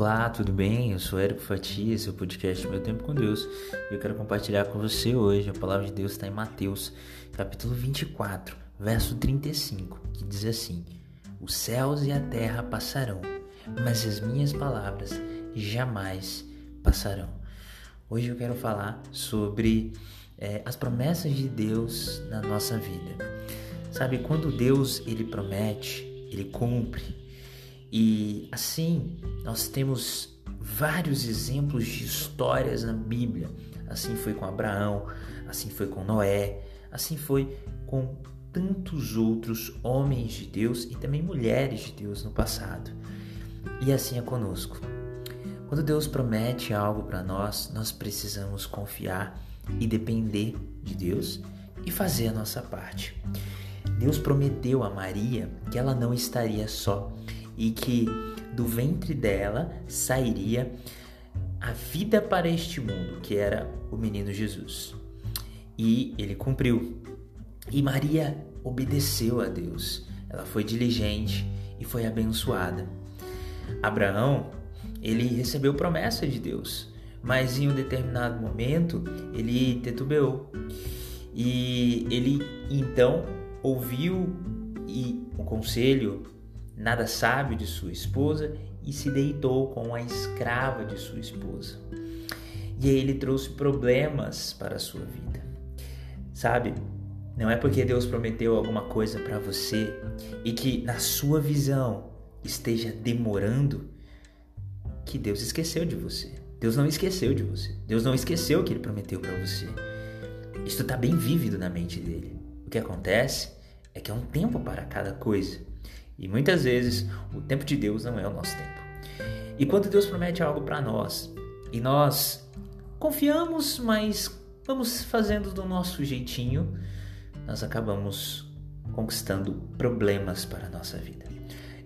Olá, tudo bem? Eu sou Érico Fatia, esse é o podcast Meu Tempo com Deus. E eu quero compartilhar com você hoje. A palavra de Deus está em Mateus, capítulo 24, verso 35, que diz assim: Os céus e a terra passarão, mas as minhas palavras jamais passarão. Hoje eu quero falar sobre é, as promessas de Deus na nossa vida. Sabe, quando Deus ele promete, ele cumpre. E assim, nós temos vários exemplos de histórias na Bíblia. Assim foi com Abraão, assim foi com Noé, assim foi com tantos outros homens de Deus e também mulheres de Deus no passado. E assim é conosco. Quando Deus promete algo para nós, nós precisamos confiar e depender de Deus e fazer a nossa parte. Deus prometeu a Maria que ela não estaria só e que do ventre dela sairia a vida para este mundo, que era o menino Jesus. E ele cumpriu. E Maria obedeceu a Deus. Ela foi diligente e foi abençoada. Abraão, ele recebeu promessa de Deus, mas em um determinado momento ele titubeou. E ele então ouviu e o conselho nada sábio de sua esposa e se deitou com a escrava de sua esposa. E aí ele trouxe problemas para a sua vida. Sabe? Não é porque Deus prometeu alguma coisa para você e que na sua visão esteja demorando que Deus esqueceu de você. Deus não esqueceu de você. Deus não esqueceu o que ele prometeu para você. Isso está bem vívido na mente dele. O que acontece é que é um tempo para cada coisa. E muitas vezes o tempo de Deus não é o nosso tempo. E quando Deus promete algo para nós e nós confiamos, mas vamos fazendo do nosso jeitinho, nós acabamos conquistando problemas para a nossa vida.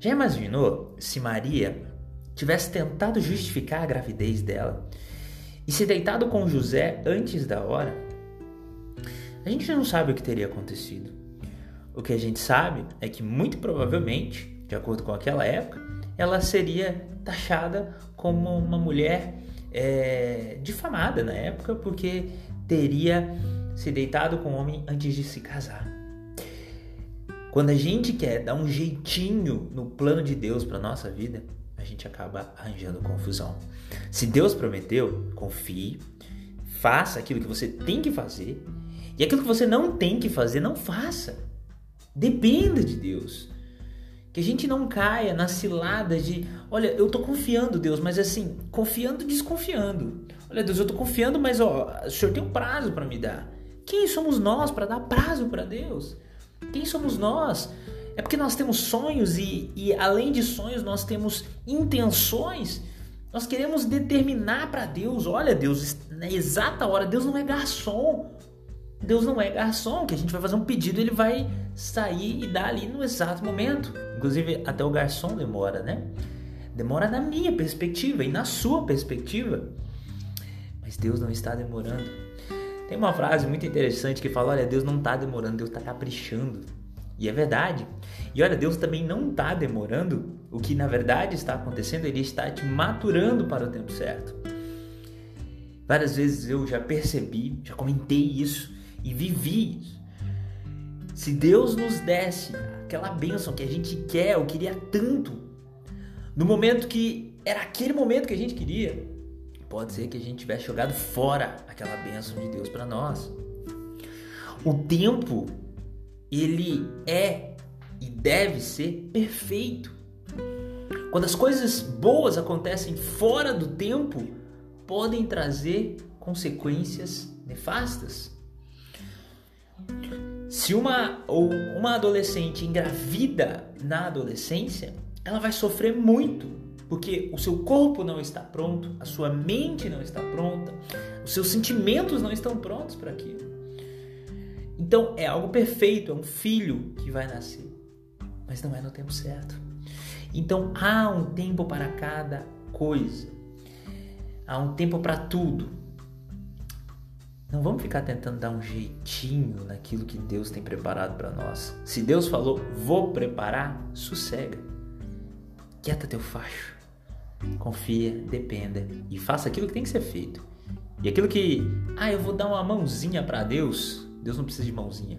Já imaginou se Maria tivesse tentado justificar a gravidez dela e se deitado com José antes da hora? A gente não sabe o que teria acontecido. O que a gente sabe é que, muito provavelmente, de acordo com aquela época, ela seria taxada como uma mulher é, difamada na época porque teria se deitado com um homem antes de se casar. Quando a gente quer dar um jeitinho no plano de Deus para nossa vida, a gente acaba arranjando confusão. Se Deus prometeu, confie, faça aquilo que você tem que fazer, e aquilo que você não tem que fazer, não faça. Dependa de Deus. Que a gente não caia na cilada de, olha, eu tô confiando, Deus, mas assim, confiando desconfiando. Olha, Deus, eu tô confiando, mas ó, o Senhor tem um prazo para me dar. Quem somos nós para dar prazo para Deus? Quem somos nós? É porque nós temos sonhos e, e além de sonhos, nós temos intenções. Nós queremos determinar para Deus, olha, Deus, na exata hora, Deus não é garçom. Deus não é garçom, que a gente vai fazer um pedido, ele vai sair e dar ali no exato momento. Inclusive, até o garçom demora, né? Demora na minha perspectiva e na sua perspectiva. Mas Deus não está demorando. Tem uma frase muito interessante que fala: olha, Deus não está demorando, Deus está caprichando. E é verdade. E olha, Deus também não está demorando. O que na verdade está acontecendo, Ele está te maturando para o tempo certo. Várias vezes eu já percebi, já comentei isso e vivi isso. Se Deus nos desse aquela bênção que a gente quer, ou queria tanto, no momento que era aquele momento que a gente queria, pode ser que a gente tivesse jogado fora aquela bênção de Deus para nós. O tempo, ele é e deve ser perfeito. Quando as coisas boas acontecem fora do tempo, podem trazer consequências nefastas. Se uma ou uma adolescente engravida na adolescência, ela vai sofrer muito, porque o seu corpo não está pronto, a sua mente não está pronta, os seus sentimentos não estão prontos para aquilo. Então é algo perfeito, é um filho que vai nascer, mas não é no tempo certo. Então há um tempo para cada coisa, há um tempo para tudo. Não vamos ficar tentando dar um jeitinho naquilo que Deus tem preparado para nós. Se Deus falou, vou preparar, sossega. Quieta teu facho. confia, dependa e faça aquilo que tem que ser feito. E aquilo que, ah, eu vou dar uma mãozinha para Deus, Deus não precisa de mãozinha.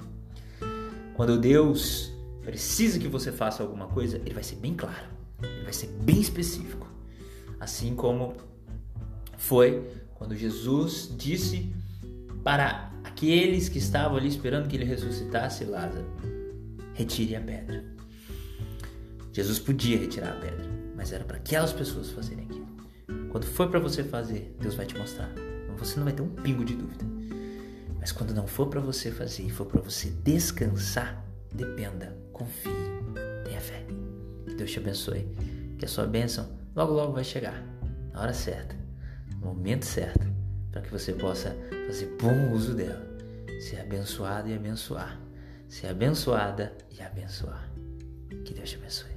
Quando Deus precisa que você faça alguma coisa, ele vai ser bem claro, ele vai ser bem específico. Assim como foi quando Jesus disse para aqueles que estavam ali esperando que ele ressuscitasse Lázaro: retire a pedra. Jesus podia retirar a pedra, mas era para aquelas pessoas fazerem aquilo. Quando for para você fazer, Deus vai te mostrar. Você não vai ter um pingo de dúvida. Mas quando não for para você fazer e for para você descansar, dependa, confie, tenha fé. Que Deus te abençoe. Que a sua bênção logo logo vai chegar, na hora certa, no momento certo, para que você possa fazer bom uso dela. Ser abençoado e abençoar. Ser abençoada e abençoar. Que Deus te abençoe.